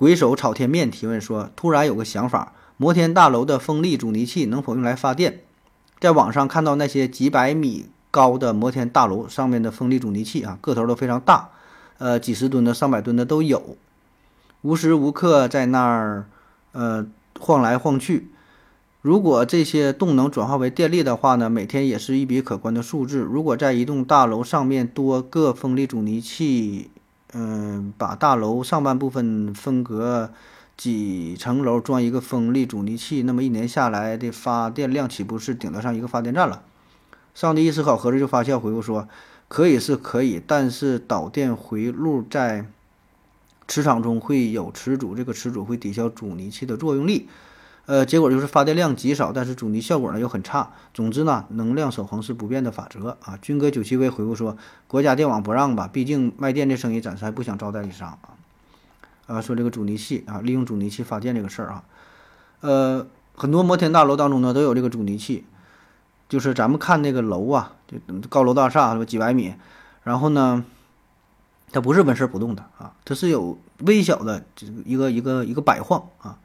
鬼手炒天面提问说：突然有个想法，摩天大楼的风力阻尼器能否用来发电？在网上看到那些几百米高的摩天大楼上面的风力阻尼器啊，个头都非常大，呃，几十吨的、上百吨的都有，无时无刻在那儿呃晃来晃去。如果这些动能转化为电力的话呢，每天也是一笔可观的数字。如果在一栋大楼上面多个风力阻尼器，嗯，把大楼上半部分分隔几层楼装一个风力阻尼器，那么一年下来的发电量岂不是顶得上一个发电站了？上帝一思考，合着就发笑回复说：可以是可以，但是导电回路在磁场中会有磁阻，这个磁阻会抵消阻尼器的作用力。呃，结果就是发电量极少，但是阻尼效果呢又很差。总之呢，能量守恒是不变的法则啊。军哥九七 V 回复说，国家电网不让吧，毕竟卖电这生意暂时还不想招代理商啊。啊，说这个阻尼器啊，利用阻尼器发电这个事儿啊，呃，很多摩天大楼当中呢都有这个阻尼器，就是咱们看那个楼啊，就高楼大厦是吧，几百米，然后呢，它不是纹丝不动的啊，它是有微小的这一个一个一个摆晃啊。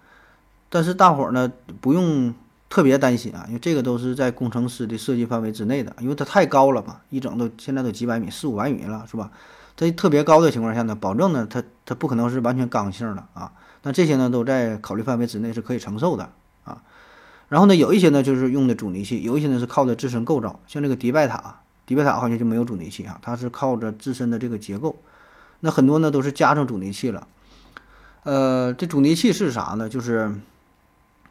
但是大伙儿呢不用特别担心啊，因为这个都是在工程师的设计范围之内的，因为它太高了嘛，一整都现在都几百米、四五百米了，是吧？在特别高的情况下呢，保证呢它它不可能是完全刚性的啊。那这些呢都在考虑范围之内，是可以承受的啊。然后呢，有一些呢就是用的阻尼器，有一些呢是靠的自身构造，像这个迪拜塔，迪拜塔好像就没有阻尼器啊，它是靠着自身的这个结构。那很多呢都是加上阻尼器了。呃，这阻尼器是啥呢？就是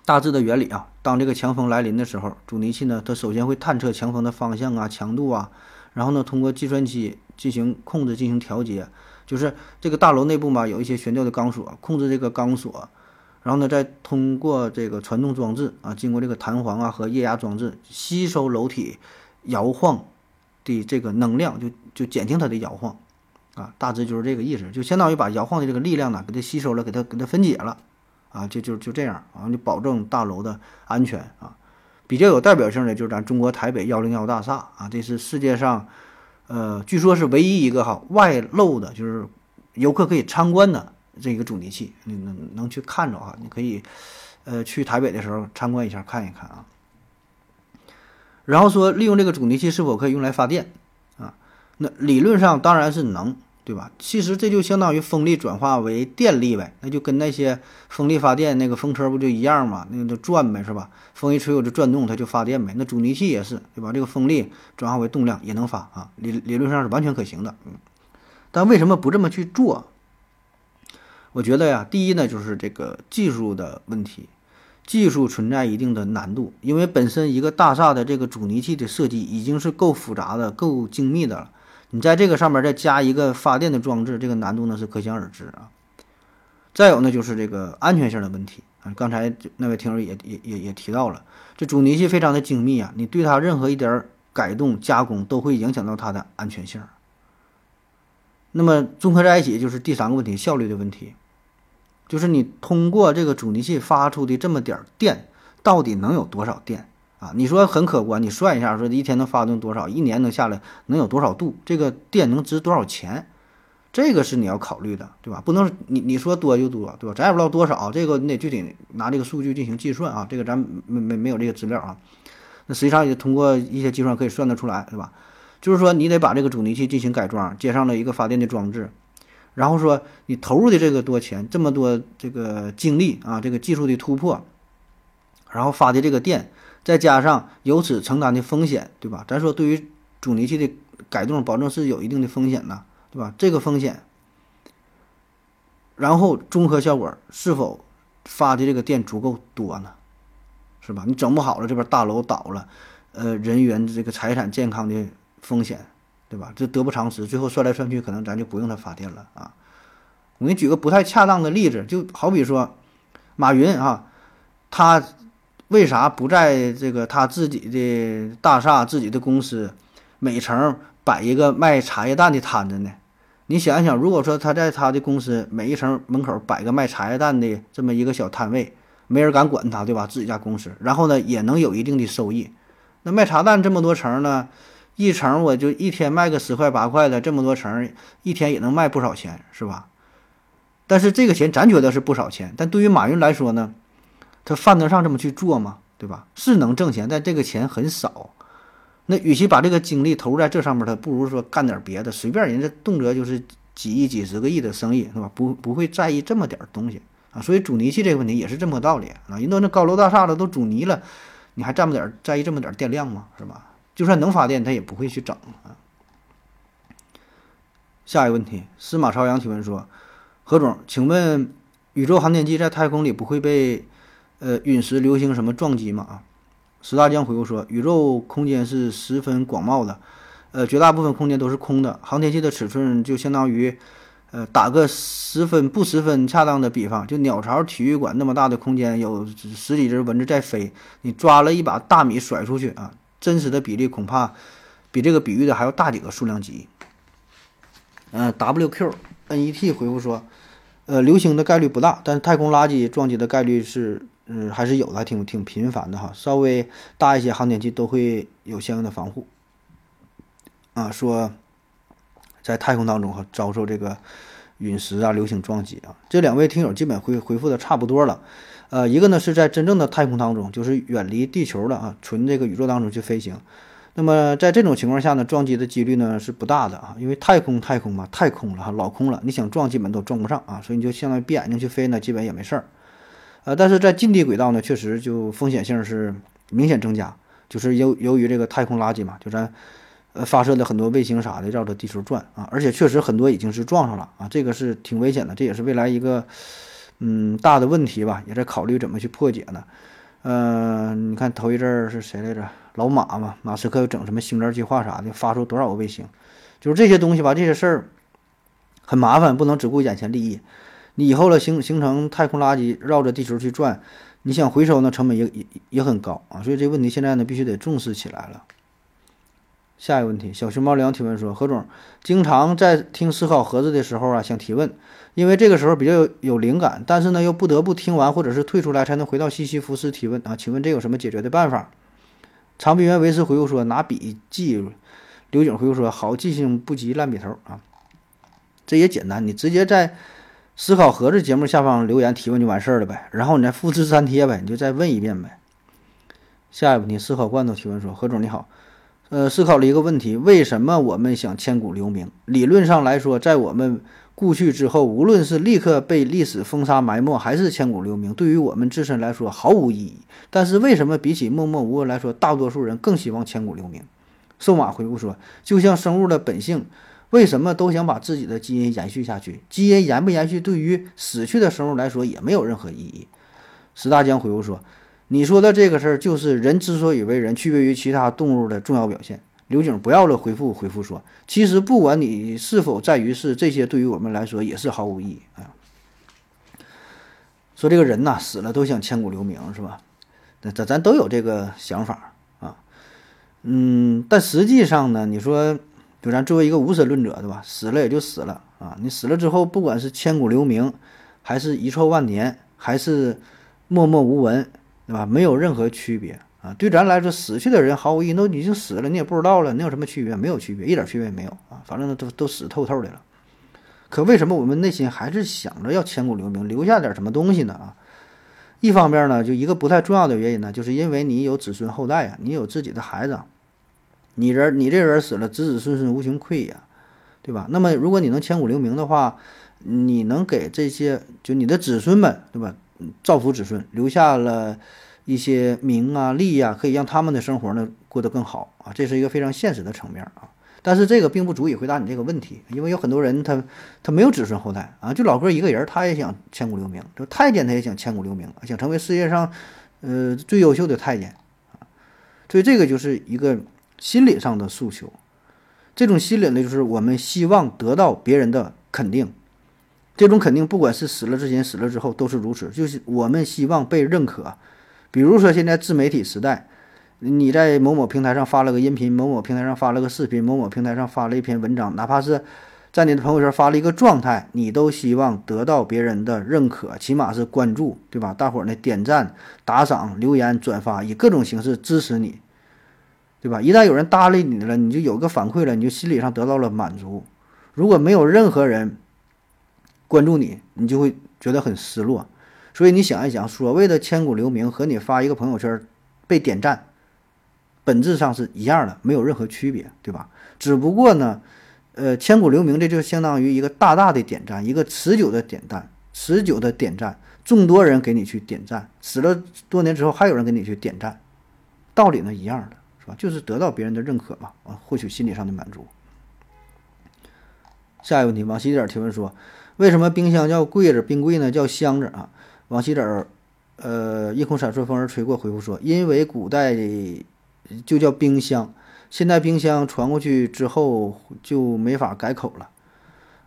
大致的原理啊，当这个强风来临的时候，阻尼器呢，它首先会探测强风的方向啊、强度啊，然后呢，通过计算机进行控制、进行调节。就是这个大楼内部嘛，有一些悬吊的钢索，控制这个钢索，然后呢，再通过这个传动装置啊，经过这个弹簧啊和液压装置吸收楼体摇晃的这个能量，就就减轻它的摇晃啊，大致就是这个意思，就相当于把摇晃的这个力量呢，给它吸收了，给它给它分解了。啊，就就就这样啊，就保证大楼的安全啊。比较有代表性的就是咱中国台北幺零幺大厦啊，这是世界上，呃，据说是唯一一个哈外露的，就是游客可以参观的这个阻尼器，你能能去看着啊，你可以，呃，去台北的时候参观一下看一看啊。然后说利用这个阻尼器是否可以用来发电啊？那理论上当然是能。对吧？其实这就相当于风力转化为电力呗，那就跟那些风力发电那个风车不就一样吗？那个就转呗，是吧？风一吹我就转动，它就发电呗。那阻尼器也是，对吧？这个风力转化为动量也能发啊，理理论上是完全可行的。嗯，但为什么不这么去做？我觉得呀，第一呢，就是这个技术的问题，技术存在一定的难度，因为本身一个大厦的这个阻尼器的设计已经是够复杂的、够精密的了。你在这个上面再加一个发电的装置，这个难度呢是可想而知啊。再有呢就是这个安全性的问题啊，刚才那位听友也也也也提到了，这阻尼器非常的精密啊，你对它任何一点改动加工都会影响到它的安全性。那么综合在一起就是第三个问题，效率的问题，就是你通过这个阻尼器发出的这么点电，到底能有多少电？啊，你说很可观，你算一下，说一天能发动多少，一年能下来能有多少度，这个电能值多少钱，这个是你要考虑的，对吧？不能你你说多就多，对吧？咱也不知道多少，这个你得具体拿这个数据进行计算啊，这个咱没没没有这个资料啊。那实际上也通过一些计算可以算得出来，对吧？就是说你得把这个阻尼器进行改装，接上了一个发电的装置，然后说你投入的这个多钱，这么多这个精力啊，这个技术的突破，然后发的这个电。再加上由此承担的风险，对吧？咱说对于阻尼器的改动，保证是有一定的风险的，对吧？这个风险，然后综合效果是否发的这个电足够多呢？是吧？你整不好了，这边大楼倒了，呃，人员这个财产健康的风险，对吧？这得不偿失。最后算来算去，可能咱就不用它发电了啊。我给你举个不太恰当的例子，就好比说，马云啊，他为啥不在这个他自己的大厦、自己的公司每层摆一个卖茶叶蛋的摊子呢？你想一想，如果说他在他的公司每一层门口摆个卖茶叶蛋的这么一个小摊位，没人敢管他，对吧？自己家公司，然后呢也能有一定的收益。那卖茶蛋这么多层呢，一层我就一天卖个十块八块的，这么多层，一天也能卖不少钱，是吧？但是这个钱咱觉得是不少钱，但对于马云来说呢，他犯得上这么去做吗？对吧？是能挣钱，但这个钱很少。那与其把这个精力投入在这上面，他不如说干点别的，随便人家动辄就是几亿、几十个亿的生意，是吧？不不会在意这么点东西啊。所以煮泥器这个问题也是这么个道理啊。人都那高楼大厦的，都煮泥了，你还这么点在意这么点电量吗？是吧？就算能发电，他也不会去整啊。下一个问题，司马朝阳提问说：何总，请问宇宙航天器在太空里不会被呃陨石、流星什么撞击嘛？啊？石大江回复说：“宇宙空间是十分广袤的，呃，绝大部分空间都是空的。航天器的尺寸就相当于，呃，打个十分不十分恰当的比方，就鸟巢体育馆那么大的空间，有十几只蚊子在飞，你抓了一把大米甩出去啊，真实的比例恐怕比这个比喻的还要大几个数量级。”嗯，WQNET 回复说：“呃，流星的概率不大，但是太空垃圾撞击的概率是。”嗯，还是有的，还挺挺频繁的哈。稍微大一些航天器都会有相应的防护。啊，说在太空当中哈，遭受这个陨石啊、流星撞击啊。这两位听友基本回回复的差不多了。呃，一个呢是在真正的太空当中，就是远离地球的啊，纯这个宇宙当中去飞行。那么在这种情况下呢，撞击的几率呢是不大的啊，因为太空太空嘛，太空了哈，老空了，你想撞基本都撞不上啊，所以你就相当于闭眼睛去飞呢，基本也没事儿。呃，但是在近地轨道呢，确实就风险性是明显增加，就是由由于这个太空垃圾嘛，就咱呃发射的很多卫星啥的绕着地球转啊，而且确实很多已经是撞上了啊，这个是挺危险的，这也是未来一个嗯大的问题吧，也在考虑怎么去破解呢。嗯，你看头一阵儿是谁来着？老马嘛，马斯克又整什么星链计划啥的，发出多少个卫星，就是这些东西吧，这些事儿很麻烦，不能只顾眼前利益。你以后了形形成太空垃圾绕着地球去转，你想回收呢，成本也也也很高啊，所以这个问题现在呢必须得重视起来了。下一个问题，小熊猫粮提问说：何总经常在听思考盒子的时候啊，想提问，因为这个时候比较有有灵感，但是呢又不得不听完或者是退出来才能回到西西弗斯提问啊，请问这有什么解决的办法？长臂猿维斯回复说：拿笔记。刘景回复说：好记性不及烂笔头啊，这也简单，你直接在。思考盒子节目下方留言提问就完事儿了呗，然后你再复制粘贴呗，你就再问一遍呗。下一个问题，思考罐头提问说：何总你好，呃，思考了一个问题，为什么我们想千古留名？理论上来说，在我们故去之后，无论是立刻被历史封杀埋没，还是千古留名，对于我们自身来说毫无意义。但是为什么比起默默无闻来说，大多数人更希望千古留名？瘦马回复说：就像生物的本性。为什么都想把自己的基因延续下去？基因延不延续，对于死去的生物来说也没有任何意义。石大江回复说：“你说的这个事儿，就是人之所以为人，区别于其他动物的重要表现。”刘景不要了，回复回复说：“其实不管你是否在于是，这些对于我们来说也是毫无意义啊。”说这个人呐，死了都想千古留名，是吧？那咱咱都有这个想法啊。嗯，但实际上呢，你说。就咱作为一个无神论者，对吧？死了也就死了啊！你死了之后，不管是千古留名，还是遗臭万年，还是默默无闻，对吧？没有任何区别啊！对咱来说，死去的人毫无意义，都已经死了，你也不知道了，能有什么区别？没有区别，一点区别也没有啊！反正都都死透透的了。可为什么我们内心还是想着要千古留名，留下点什么东西呢？啊，一方面呢，就一个不太重要的原因呢，就是因为你有子孙后代呀，你有自己的孩子。你人，你这人死了，子子孙孙无穷匮呀，对吧？那么，如果你能千古留名的话，你能给这些就你的子孙们，对吧？造福子孙，留下了一些名啊利呀，可以让他们的生活呢过得更好啊，这是一个非常现实的层面啊。但是这个并不足以回答你这个问题，因为有很多人他他没有子孙后代啊，就老哥一个人，他也想千古留名，就太监他也想千古留名，想成为世界上呃最优秀的太监啊，所以这个就是一个。心理上的诉求，这种心理呢，就是我们希望得到别人的肯定，这种肯定，不管是死了之前、死了之后，都是如此。就是我们希望被认可。比如说，现在自媒体时代，你在某某平台上发了个音频，某某平台上发了个视频，某某平台上发了一篇文章，哪怕是在你的朋友圈发了一个状态，你都希望得到别人的认可，起码是关注，对吧？大伙儿呢点赞、打赏、留言、转发，以各种形式支持你，对吧？一旦有人搭理你了，你就有个反馈了，你就心理上得到了满足。如果没有任何人，关注你，你就会觉得很失落。所以你想一想，所谓的千古留名和你发一个朋友圈被点赞，本质上是一样的，没有任何区别，对吧？只不过呢，呃，千古留名这就相当于一个大大的点赞，一个持久的点赞，持久的点赞，众多人给你去点赞，死了多年之后还有人给你去点赞，道理呢一样的，是吧？就是得到别人的认可嘛，啊，获取心理上的满足。下一个问题，王西点提问说。为什么冰箱叫柜子，冰柜呢叫箱子啊？王喜子儿，呃，夜空闪烁，风儿吹过，回复说，因为古代就叫冰箱，现在冰箱传过去之后就没法改口了，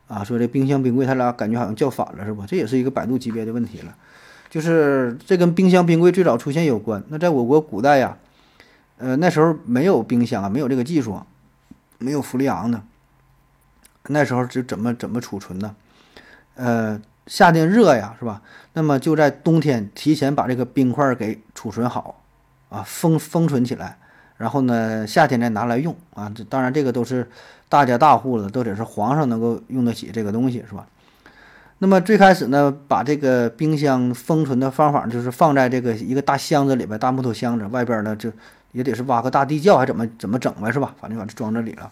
啊，说这冰箱冰柜他俩感觉好像叫反了，是吧？这也是一个百度级别的问题了，就是这跟冰箱冰柜最早出现有关。那在我国古代呀，呃，那时候没有冰箱啊，没有这个技术，没有氟利昂呢，那时候就怎么怎么储存呢？呃，夏天热呀，是吧？那么就在冬天提前把这个冰块给储存好，啊，封封存起来，然后呢，夏天再拿来用啊。这当然这个都是大家大户了，都得是皇上能够用得起这个东西，是吧？那么最开始呢，把这个冰箱封存的方法就是放在这个一个大箱子里边，大木头箱子外边呢，就也得是挖个大地窖，还怎么怎么整呗，是吧？反正把它装这里了。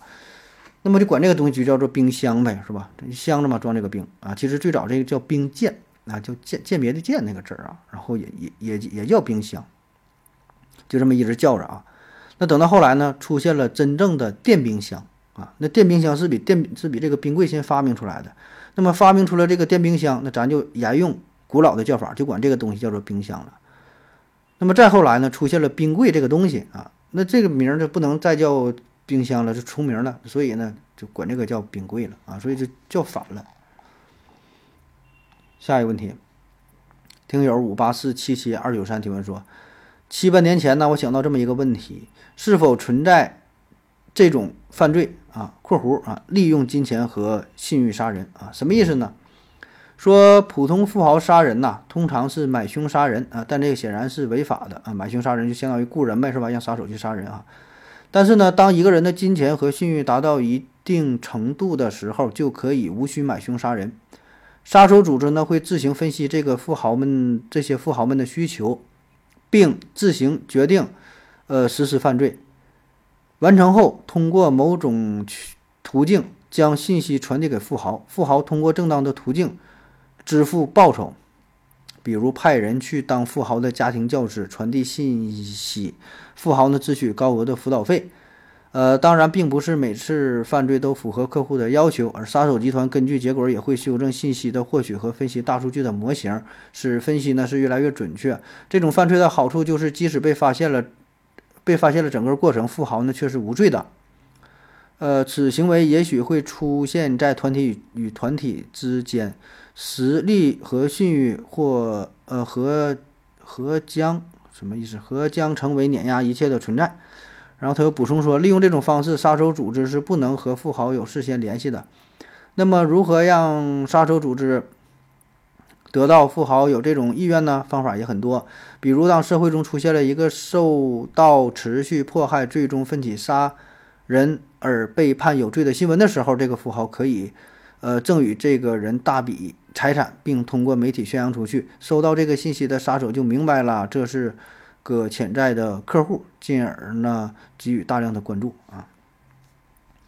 那么就管这个东西就叫做冰箱呗，是吧？箱子嘛，装这个冰啊。其实最早这个叫冰鉴啊，叫鉴鉴别的鉴那个字儿啊，然后也也也也叫冰箱，就这么一直叫着啊。那等到后来呢，出现了真正的电冰箱啊。那电冰箱是比电是比这个冰柜先发明出来的。那么发明出了这个电冰箱，那咱就沿用古老的叫法，就管这个东西叫做冰箱了。那么再后来呢，出现了冰柜这个东西啊，那这个名儿就不能再叫。冰箱了就出名了，所以呢就管这个叫冰柜了啊，所以就叫反了。下一个问题，听友五八四七七二九三提问说，七八年前呢，我想到这么一个问题：是否存在这种犯罪啊？（括弧啊）利用金钱和信誉杀人啊？什么意思呢？说普通富豪杀人呐，通常是买凶杀人啊，但这个显然是违法的啊！买凶杀人就相当于雇人呗，是吧？让杀手去杀人啊。但是呢，当一个人的金钱和信誉达到一定程度的时候，就可以无需买凶杀人。杀手组织呢会自行分析这个富豪们这些富豪们的需求，并自行决定，呃，实施犯罪。完成后，通过某种途径将信息传递给富豪，富豪通过正当的途径支付报酬。比如派人去当富豪的家庭教师，传递信息，富豪呢自取高额的辅导费。呃，当然，并不是每次犯罪都符合客户的要求，而杀手集团根据结果也会修正信息的获取和分析大数据的模型，使分析呢是越来越准确。这种犯罪的好处就是，即使被发现了，被发现了整个过程，富豪呢却是无罪的。呃，此行为也许会出现在团体与团体之间。实力和信誉或呃和和将什么意思？和将成为碾压一切的存在。然后他又补充说，利用这种方式，杀手组织是不能和富豪有事先联系的。那么，如何让杀手组织得到富豪有这种意愿呢？方法也很多，比如当社会中出现了一个受到持续迫害、最终奋起杀人而被判有罪的新闻的时候，这个富豪可以呃赠予这个人大笔。财产，并通过媒体宣扬出去。收到这个信息的杀手就明白了，这是个潜在的客户，进而呢给予大量的关注啊。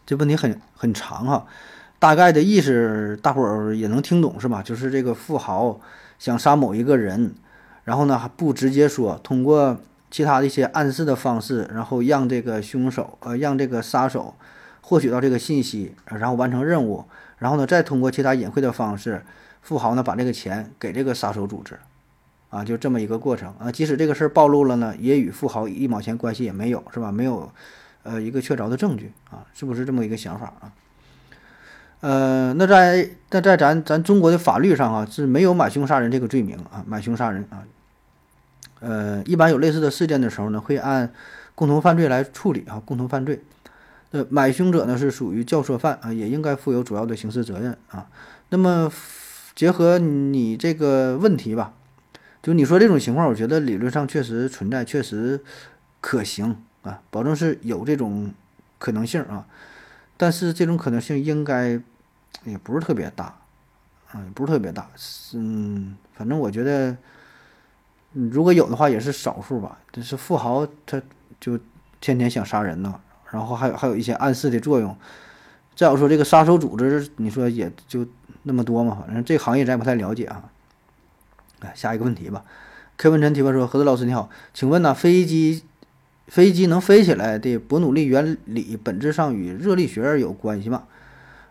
这问题很很长哈，大概的意思大伙儿也能听懂是吧？就是这个富豪想杀某一个人，然后呢还不直接说，通过其他的一些暗示的方式，然后让这个凶手呃让这个杀手获取到这个信息，然后完成任务，然后呢再通过其他隐晦的方式。富豪呢，把这个钱给这个杀手组织，啊，就这么一个过程啊。即使这个事儿暴露了呢，也与富豪一毛钱关系也没有，是吧？没有，呃，一个确凿的证据啊，是不是这么一个想法啊？呃，那在那在咱咱中国的法律上啊，是没有买凶杀人这个罪名啊，买凶杀人啊。呃，一般有类似的事件的时候呢，会按共同犯罪来处理啊，共同犯罪。呃，买凶者呢是属于教唆犯啊，也应该负有主要的刑事责任啊。那么结合你这个问题吧，就你说这种情况，我觉得理论上确实存在，确实可行啊，保证是有这种可能性啊。但是这种可能性应该也不是特别大啊，也不是特别大。嗯，反正我觉得。如果有的话，也是少数吧。这是富豪，他就天天想杀人呢。然后还有还有一些暗示的作用。再有说这个杀手组织，你说也就那么多嘛。反正这行业咱也不太了解啊。来下一个问题吧。柯文臣提问说：“何子老师你好，请问呢，飞机飞机能飞起来的伯努利原理本质上与热力学有关系吗？”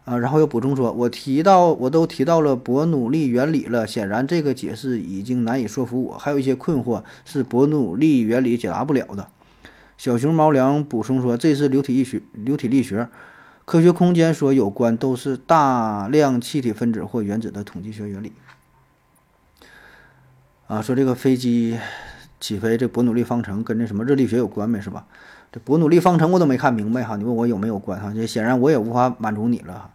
啊，然后又补充说：“我提到，我都提到了伯努利原理了，显然这个解释已经难以说服我，还有一些困惑是伯努利原理解答不了的。”小熊猫粮补充说：“这是流体力学，流体力学，科学空间所有关都是大量气体分子或原子的统计学原理。”啊，说这个飞机起飞，这伯努利方程跟那什么热力学有关没是吧？这伯努利方程我都没看明白哈，你问我有没有关哈？这显然我也无法满足你了哈。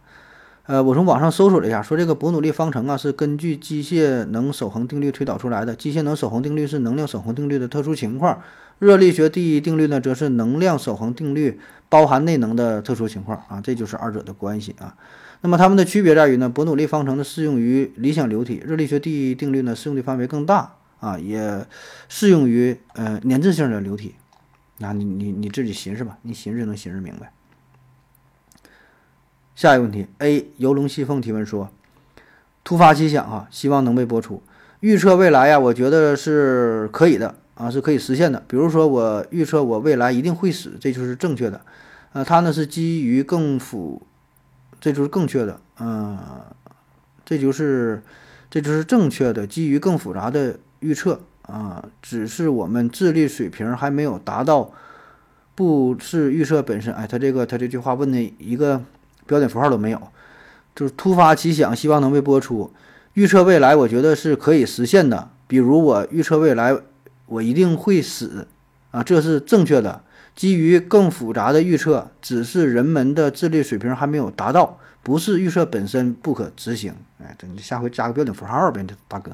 呃，我从网上搜索了一下，说这个伯努利方程啊是根据机械能守恒定律推导出来的。机械能守恒定律是能量守恒定律的特殊情况，热力学第一定律呢则是能量守恒定律包含内能的特殊情况啊，这就是二者的关系啊。那么它们的区别在于呢，伯努利方程呢适用于理想流体，热力学第一定律呢适用的范围更大啊，也适用于呃粘滞性的流体。那你你你自己寻思吧，你寻思能寻思明白。下一个问题，A 游龙戏凤提问说：“突发奇想啊，希望能被播出。预测未来呀，我觉得是可以的啊，是可以实现的。比如说，我预测我未来一定会死，这就是正确的。呃，它呢是基于更复，这就是更确的。嗯，这就是这就是正确的，基于更复杂的预测啊，只是我们智力水平还没有达到，不是预测本身。哎，他这个他这句话问的一个。”标点符号都没有，就是突发奇想，希望能被播出。预测未来，我觉得是可以实现的。比如我预测未来，我一定会死啊，这是正确的。基于更复杂的预测，只是人们的智力水平还没有达到，不是预测本身不可执行。哎，等下回加个标点符号呗，这大哥。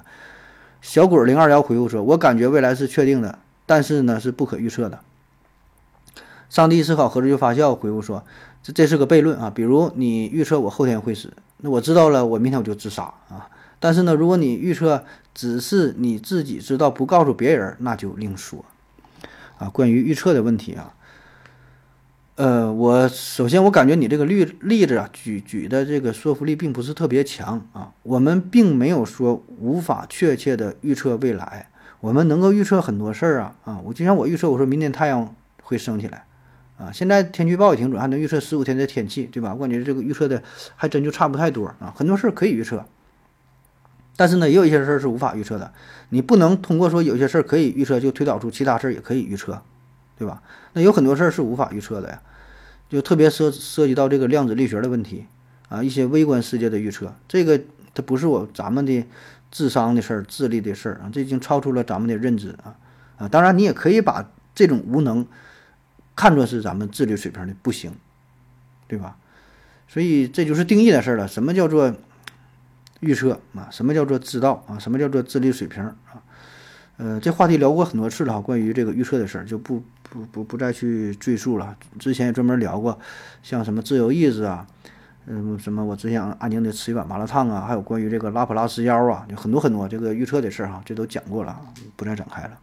小鬼零二幺回复说：“我感觉未来是确定的，但是呢是不可预测的。”上帝思考何时就发酵回复说。这这是个悖论啊！比如你预测我后天会死，那我知道了，我明天我就自杀啊。但是呢，如果你预测只是你自己知道，不告诉别人，那就另说啊。关于预测的问题啊，呃，我首先我感觉你这个例例子啊，举举的这个说服力并不是特别强啊。我们并没有说无法确切的预测未来，我们能够预测很多事儿啊啊！我就像我预测，我说明天太阳会升起来。啊，现在天气预报也挺准，还能预测十五天的天气，对吧？我感觉这个预测的还真就差不太多啊。很多事儿可以预测，但是呢，也有一些事儿是无法预测的。你不能通过说有些事儿可以预测，就推导出其他事儿也可以预测，对吧？那有很多事儿是无法预测的呀，就特别涉涉及到这个量子力学的问题啊，一些微观世界的预测，这个它不是我咱们的智商的事儿、智力的事儿啊，这已经超出了咱们的认知啊啊！当然，你也可以把这种无能。看作是咱们智力水平的不行，对吧？所以这就是定义的事儿了。什么叫做预测啊？什么叫做知道啊？什么叫做智力水平啊？呃，这话题聊过很多次了哈，关于这个预测的事儿就不不不不再去赘述了。之前也专门聊过，像什么自由意志啊，嗯，什么我只想安静的吃一碗麻辣烫啊，还有关于这个拉普拉斯妖啊，有很多很多这个预测的事儿哈，这都讲过了，不再展开了。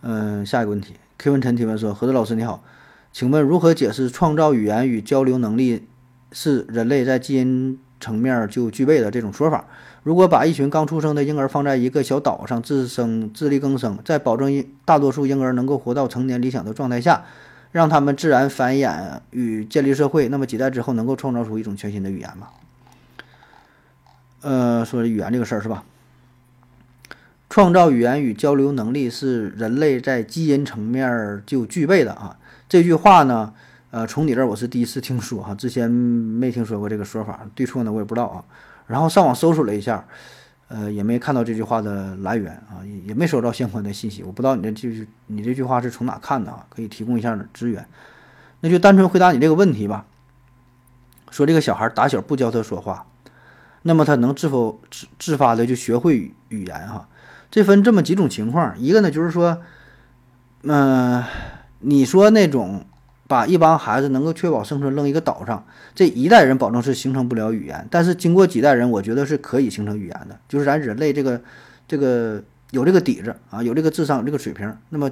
嗯，下一个问题。K 文晨提问说：“何德老师你好，请问如何解释创造语言与交流能力是人类在基因层面就具备的这种说法？如果把一群刚出生的婴儿放在一个小岛上自生自力更生，在保证大多数婴儿能够活到成年理想的状态下，让他们自然繁衍与建立社会，那么几代之后能够创造出一种全新的语言吗？”呃，说语言这个事儿是吧？创造语言与交流能力是人类在基因层面就具备的啊！这句话呢，呃，从你这儿我是第一次听说哈，之前没听说过这个说法，对错呢我也不知道啊。然后上网搜索了一下，呃，也没看到这句话的来源啊，也也没收到相关的信息。我不知道你这句你这句话是从哪看的啊？可以提供一下资源。那就单纯回答你这个问题吧。说这个小孩打小不教他说话，那么他能自否自自发的就学会语言哈？这分这么几种情况，一个呢就是说，嗯，你说那种。把一帮孩子能够确保生存扔一个岛上，这一代人保证是形成不了语言，但是经过几代人，我觉得是可以形成语言的。就是咱人类这个这个有这个底子啊，有这个智商，有这个水平，那么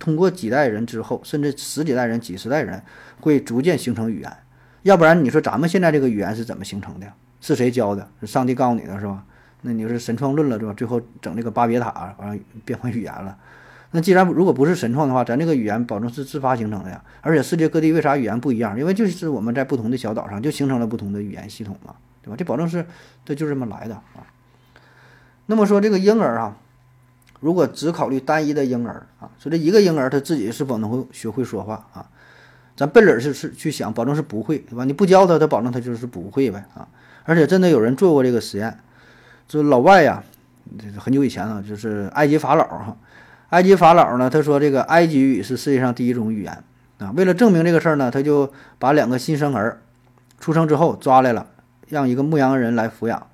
通过几代人之后，甚至十几代人、几十代人，会逐渐形成语言。要不然你说咱们现在这个语言是怎么形成的？是谁教的？是上帝告诉你的，是吧？那你是神创论了，对吧？最后整这个巴别塔，完了变成语言了。那既然如果不是神创的话，咱这个语言保证是自发形成的呀。而且世界各地为啥语言不一样？因为就是我们在不同的小岛上就形成了不同的语言系统嘛，对吧？这保证是这就这么来的啊。那么说这个婴儿啊，如果只考虑单一的婴儿啊，说这一个婴儿他自己是否能够学会说话啊？咱笨儿是是去想，保证是不会，对吧？你不教他，他保证他就是不会呗啊。而且真的有人做过这个实验，就老外呀，这很久以前了，就是埃及法老哈。埃及法老呢？他说这个埃及语是世界上第一种语言啊。为了证明这个事儿呢，他就把两个新生儿出生之后抓来了，让一个牧羊人来抚养。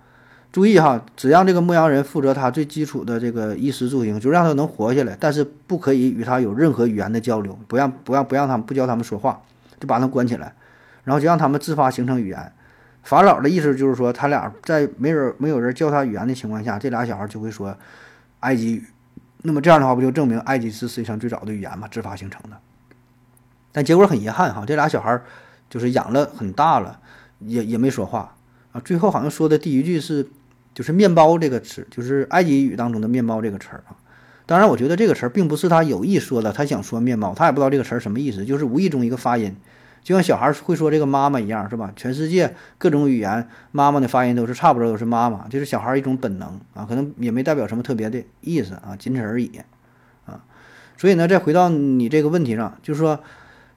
注意哈，只让这个牧羊人负责他最基础的这个衣食住行，就让他能活下来，但是不可以与他有任何语言的交流，不让不让不让他们不教他们说话，就把他们关起来，然后就让他们自发形成语言。法老的意思就是说，他俩在没人没有人教他语言的情况下，这俩小孩就会说埃及语。那么这样的话，不就证明埃及是世界上最早的语言嘛，自发形成的？但结果很遗憾哈，这俩小孩就是养了很大了，也也没说话啊。最后好像说的第一句是，就是“面包”这个词，就是埃及语当中的“面包”这个词儿啊。当然，我觉得这个词儿并不是他有意说的，他想说“面包”，他也不知道这个词儿什么意思，就是无意中一个发音。就像小孩会说这个妈妈一样，是吧？全世界各种语言，妈妈的发音都是差不多，都是妈妈，这是小孩一种本能啊，可能也没代表什么特别的意思啊，仅此而已啊。所以呢，再回到你这个问题上，就是说，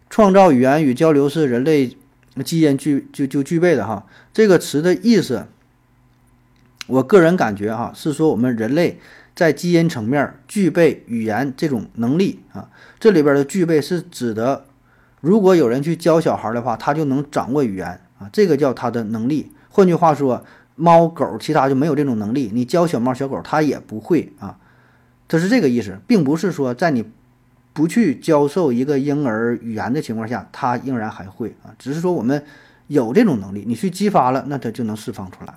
创造语言与交流是人类基因具就就具备的哈。这个词的意思，我个人感觉哈，是说我们人类在基因层面具备语言这种能力啊。这里边的具备是指的。如果有人去教小孩的话，他就能掌握语言啊，这个叫他的能力。换句话说，猫狗其他就没有这种能力，你教小猫小狗，它也不会啊。它是这个意思，并不是说在你不去教授一个婴儿语言的情况下，他仍然还会啊，只是说我们有这种能力，你去激发了，那它就能释放出来。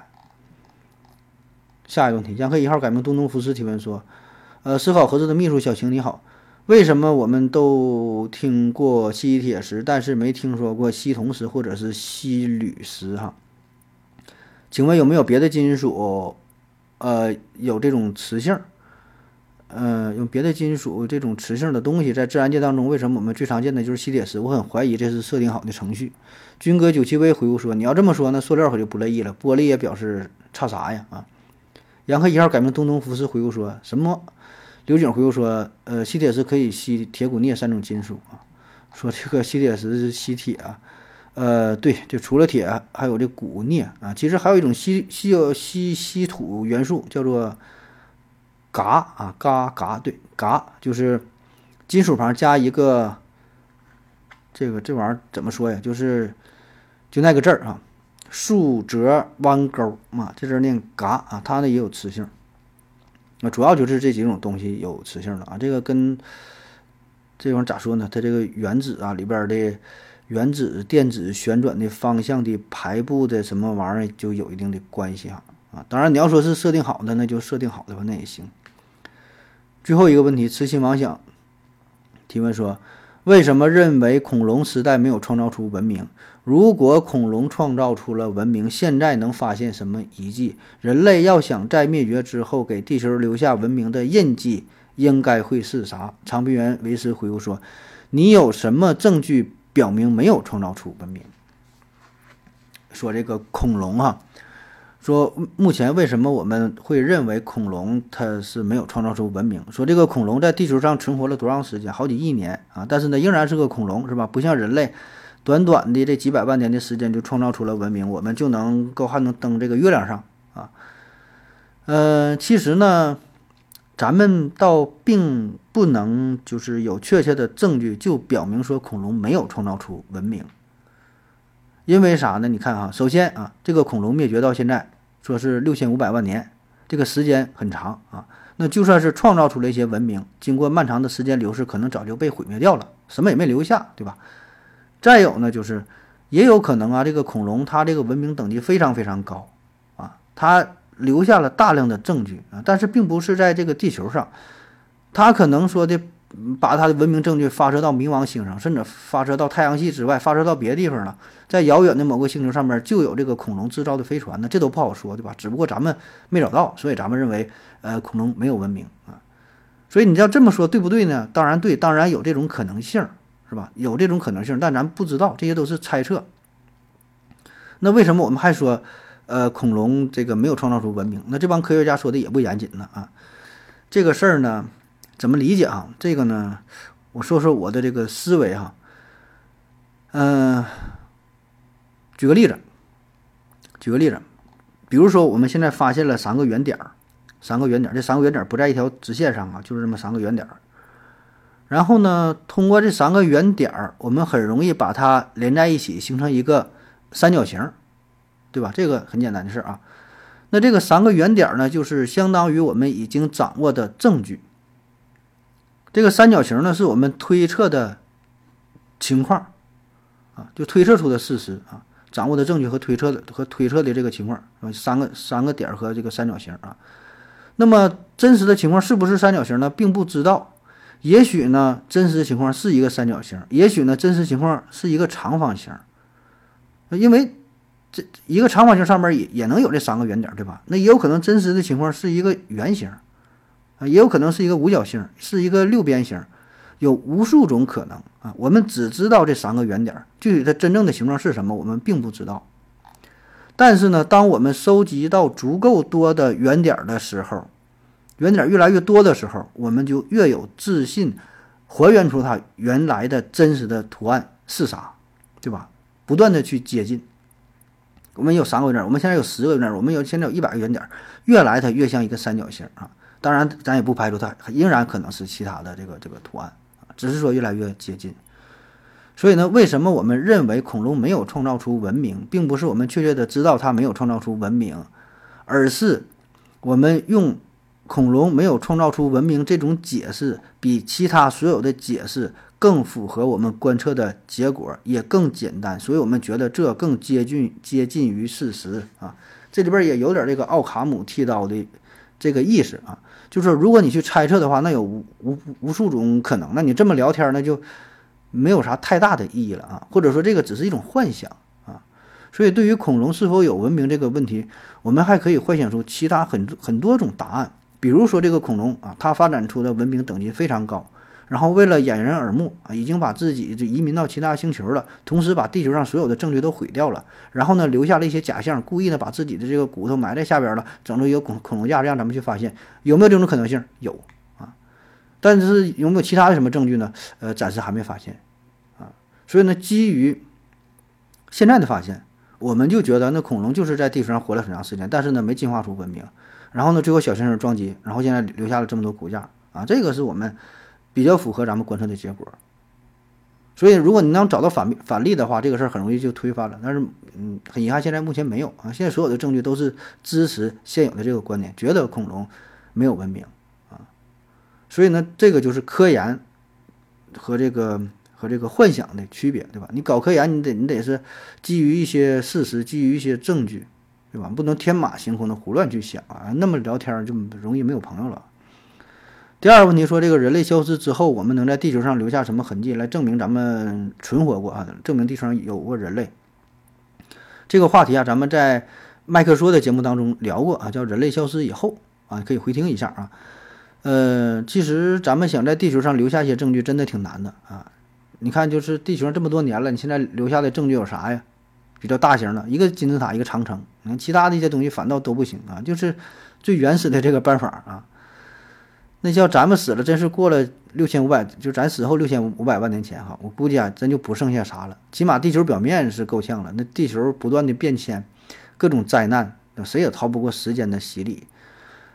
下一个问题，江河一号改名东东福斯提问说：呃，思考盒子的秘书小晴你好。为什么我们都听过吸铁石，但是没听说过吸铜石或者是吸铝石？哈，请问有没有别的金属，呃，有这种磁性？呃，用别的金属这种磁性的东西在自然界当中，为什么我们最常见的就是吸铁石？我很怀疑这是设定好的程序。军哥九七 V 回复说：“你要这么说，那塑料可就不乐意了。玻璃也表示差啥呀？”啊，杨克一号改名东东福斯回复说什么？刘景回复说：“呃，吸铁石可以吸铁、钴、镍三种金属啊。说这个吸铁石吸铁啊，呃，对，就除了铁，还有这钴、镍啊。其实还有一种稀稀有稀稀土元素，叫做嘎啊，嘎嘎，对，嘎就是金属旁加一个这个这玩意儿怎么说呀？就是就那个字儿啊，竖折弯钩嘛，这字念嘎啊，它呢也有磁性。”那主要就是这几种东西有磁性的啊，这个跟这种咋说呢？它这个原子啊里边的原子电子旋转的方向的排布的什么玩意儿就有一定的关系哈啊。当然你要说是设定好的，那就设定好的话那也行。最后一个问题，痴心妄想提问说。为什么认为恐龙时代没有创造出文明？如果恐龙创造出了文明，现在能发现什么遗迹？人类要想在灭绝之后给地球留下文明的印记，应该会是啥？长臂猿维斯回复说：“你有什么证据表明没有创造出文明？”说这个恐龙啊。说目前为什么我们会认为恐龙它是没有创造出文明？说这个恐龙在地球上存活了多长时间？好几亿年啊！但是呢，仍然是个恐龙，是吧？不像人类，短短的这几百万年的时间就创造出了文明，我们就能够还能登这个月亮上啊。呃，其实呢，咱们倒并不能就是有确切的证据就表明说恐龙没有创造出文明。因为啥呢？你看啊，首先啊，这个恐龙灭绝到现在说是六千五百万年，这个时间很长啊。那就算是创造出了一些文明，经过漫长的时间流逝，可能早就被毁灭掉了，什么也没留下，对吧？再有呢，就是也有可能啊，这个恐龙它这个文明等级非常非常高啊，它留下了大量的证据啊，但是并不是在这个地球上，它可能说的。把它的文明证据发射到冥王星上，甚至发射到太阳系之外，发射到别的地方了。在遥远的某个星球上面就有这个恐龙制造的飞船呢，这都不好说，对吧？只不过咱们没找到，所以咱们认为，呃，恐龙没有文明啊。所以你要这么说，对不对呢？当然对，当然有这种可能性，是吧？有这种可能性，但咱不知道，这些都是猜测。那为什么我们还说，呃，恐龙这个没有创造出文明？那这帮科学家说的也不严谨呢啊。这个事儿呢？怎么理解啊？这个呢，我说说我的这个思维哈。嗯，举个例子，举个例子，比如说我们现在发现了三个圆点儿，三个圆点儿，这三个圆点不在一条直线上啊，就是这么三个圆点儿。然后呢，通过这三个圆点儿，我们很容易把它连在一起，形成一个三角形，对吧？这个很简单的事儿啊。那这个三个圆点儿呢，就是相当于我们已经掌握的证据。这个三角形呢，是我们推测的情况啊，就推测出的事实啊，掌握的证据和推测的和推测的这个情况啊，三个三个点儿和这个三角形啊。那么真实的情况是不是三角形呢？并不知道。也许呢，真实情况是一个三角形；也许呢，真实情况是一个长方形。因为这一个长方形上面也也能有这三个圆点，对吧？那也有可能真实的情况是一个圆形。啊，也有可能是一个五角星，是一个六边形，有无数种可能啊。我们只知道这三个圆点，具体它真正的形状是什么，我们并不知道。但是呢，当我们收集到足够多的圆点的时候，圆点越来越多的时候，我们就越有自信还原出它原来的真实的图案是啥，对吧？不断的去接近。我们有三个圆点，我们现在有十个圆点，我们有现在有一百个圆点，越来它越像一个三角形啊。当然，咱也不排除它仍然可能是其他的这个这个图案啊只是说越来越接近。所以呢，为什么我们认为恐龙没有创造出文明，并不是我们确切的知道它没有创造出文明，而是我们用恐龙没有创造出文明这种解释，比其他所有的解释更符合我们观测的结果，也更简单，所以我们觉得这更接近接近于事实啊。这里边也有点这个奥卡姆剃刀的这个意思啊。就是如果你去猜测的话，那有无无无数种可能。那你这么聊天，那就没有啥太大的意义了啊。或者说，这个只是一种幻想啊。所以，对于恐龙是否有文明这个问题，我们还可以幻想出其他很很多种答案。比如说，这个恐龙啊，它发展出的文明等级非常高。然后为了掩人耳目啊，已经把自己就移民到其他星球了，同时把地球上所有的证据都毁掉了。然后呢，留下了一些假象，故意的把自己的这个骨头埋在下边了，整出一个恐恐龙架，让咱们去发现有没有这种可能性？有啊，但是有没有其他的什么证据呢？呃，暂时还没发现啊。所以呢，基于现在的发现，我们就觉得那恐龙就是在地球上活了很长时间，但是呢，没进化出文明。然后呢，最后小行星撞击，然后现在留下了这么多骨架啊，这个是我们。比较符合咱们观测的结果，所以如果你能找到反反例的话，这个事儿很容易就推翻了。但是，嗯，很遗憾，现在目前没有啊。现在所有的证据都是支持现有的这个观点，觉得恐龙没有文明啊。所以呢，这个就是科研和这个和这个幻想的区别，对吧？你搞科研，你得你得是基于一些事实，基于一些证据，对吧？不能天马行空的胡乱去想啊。那么聊天就容易没有朋友了。第二个问题说，这个人类消失之后，我们能在地球上留下什么痕迹来证明咱们存活过啊？证明地球上有过人类？这个话题啊，咱们在麦克说的节目当中聊过啊，叫人类消失以后啊，可以回听一下啊。呃，其实咱们想在地球上留下一些证据，真的挺难的啊。你看，就是地球上这么多年了，你现在留下的证据有啥呀？比较大型的，一个金字塔，一个长城，你看其他的一些东西反倒都不行啊，就是最原始的这个办法啊。那叫咱们死了，真是过了六千五百，就咱死后六千五百万年前哈，我估计啊，真就不剩下啥了。起码地球表面是够呛了，那地球不断的变迁，各种灾难，谁也逃不过时间的洗礼。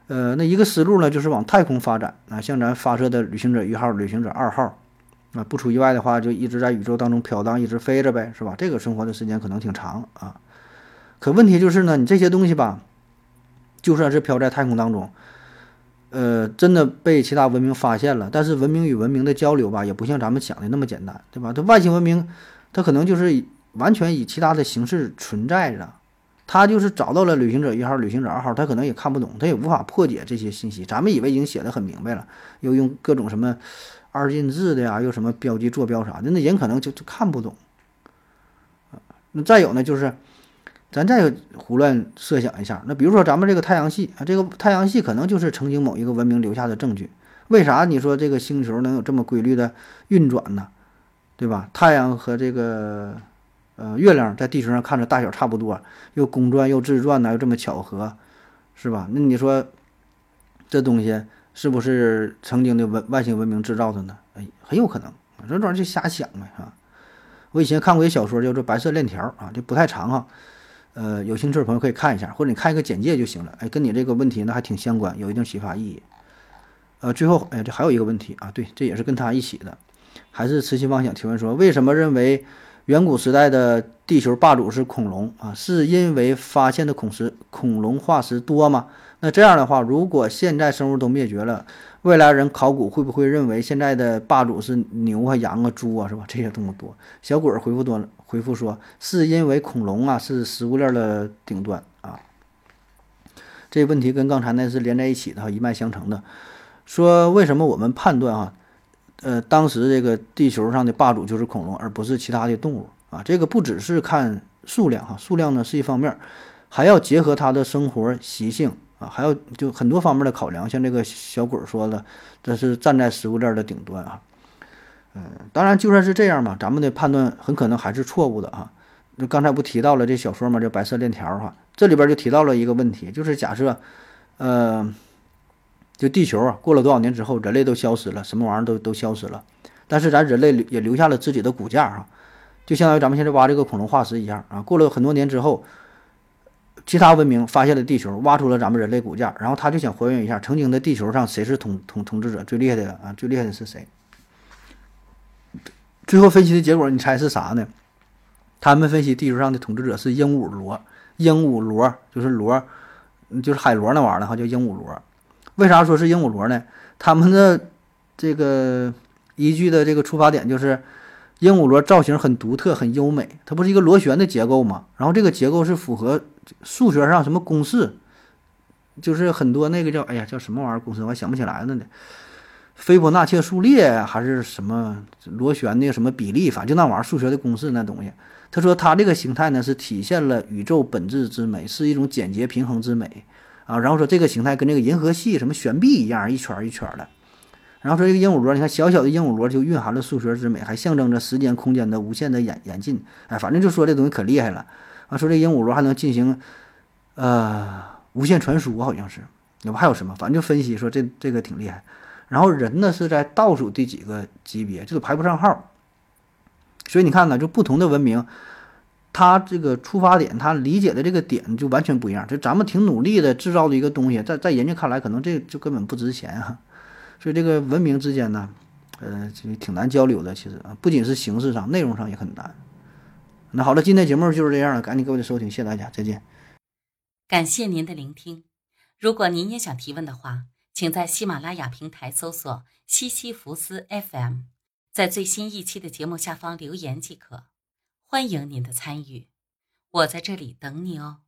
呃，那一个思路呢，就是往太空发展啊，像咱发射的旅行者一号、旅行者二号，啊，不出意外的话，就一直在宇宙当中飘荡，一直飞着呗，是吧？这个生活的时间可能挺长啊。可问题就是呢，你这些东西吧，就算是飘在太空当中。呃，真的被其他文明发现了，但是文明与文明的交流吧，也不像咱们想的那么简单，对吧？它外星文明，它可能就是完全以其他的形式存在着，他就是找到了旅行者一号、旅行者二号，他可能也看不懂，他也无法破解这些信息。咱们以为已经写的很明白了，又用各种什么二进制的呀，又什么标记坐标啥的，那人可能就就看不懂。那再有呢，就是。咱再胡乱设想一下，那比如说咱们这个太阳系啊，这个太阳系可能就是曾经某一个文明留下的证据。为啥你说这个星球能有这么规律的运转呢？对吧？太阳和这个呃月亮在地球上看着大小差不多，又公转又自转呢，又这么巧合，是吧？那你说这东西是不是曾经的文外星文明制造的呢？哎，很有可能，这玩意就瞎想呗，啊。我以前看过一小说叫做《白色链条》啊，这不太长哈。呃，有兴趣的朋友可以看一下，或者你看一个简介就行了。哎，跟你这个问题呢还挺相关，有一定启发意义。呃，最后，哎，这还有一个问题啊，对，这也是跟他一起的，还是痴心妄想提问说，为什么认为远古时代的地球霸主是恐龙啊？是因为发现的恐石恐龙化石多吗？那这样的话，如果现在生物都灭绝了，未来人考古会不会认为现在的霸主是牛啊、羊啊、猪啊，是吧？这些动物多。小鬼回复多，回复说是因为恐龙啊是食物链的顶端啊。这问题跟刚才那是连在一起的，一脉相承的。说为什么我们判断啊，呃，当时这个地球上的霸主就是恐龙，而不是其他的动物啊？这个不只是看数量哈，数量呢是一方面，还要结合它的生活习性。还有就很多方面的考量，像这个小鬼说的，这是站在食物链的顶端啊。嗯，当然就算是这样嘛，咱们的判断很可能还是错误的啊。那刚才不提到了这小说嘛，叫《白色链条》哈，这里边就提到了一个问题，就是假设，呃，就地球啊，过了多少年之后，人类都消失了，什么玩意儿都都消失了，但是咱人类也留下了自己的骨架啊，就相当于咱们现在挖这个恐龙化石一样啊，过了很多年之后。其他文明发现了地球，挖出了咱们人类骨架，然后他就想还原一下曾经的地球上谁是统统统治者最厉害的啊？最厉害的是谁？最后分析的结果，你猜是啥呢？他们分析地球上的统治者是鹦鹉螺，鹦鹉螺就是螺，就是海螺那玩意儿哈，叫鹦鹉螺。为啥说是鹦鹉螺呢？他们的这个依据的这个出发点就是。鹦鹉螺造型很独特，很优美，它不是一个螺旋的结构吗？然后这个结构是符合数学上什么公式？就是很多那个叫哎呀叫什么玩意儿公式，我还想不起来了呢。斐波那契数列还是什么螺旋的什么比例？反正就那玩意儿数学的公式那东西。他说它这个形态呢是体现了宇宙本质之美，是一种简洁平衡之美啊。然后说这个形态跟这个银河系什么悬臂一样，一圈一圈的。然后说这个鹦鹉螺，你看小小的鹦鹉螺就蕴含了数学之美，还象征着时间空间的无限的演演进。哎，反正就说这东西可厉害了。啊，说这鹦鹉螺还能进行呃无限传输，好像是。那不还有什么？反正就分析说这这个挺厉害。然后人呢是在倒数第几个级别，这个排不上号。所以你看呢，就不同的文明，它这个出发点，它理解的这个点就完全不一样。就咱们挺努力的制造的一个东西，在在人家看来，可能这就根本不值钱啊。所以这个文明之间呢，呃，就挺难交流的。其实啊，不仅是形式上，内容上也很难。那好了，今天节目就是这样了，感谢各位的收听，谢谢大家，再见。感谢您的聆听。如果您也想提问的话，请在喜马拉雅平台搜索“西西弗斯 FM”，在最新一期的节目下方留言即可。欢迎您的参与，我在这里等你哦。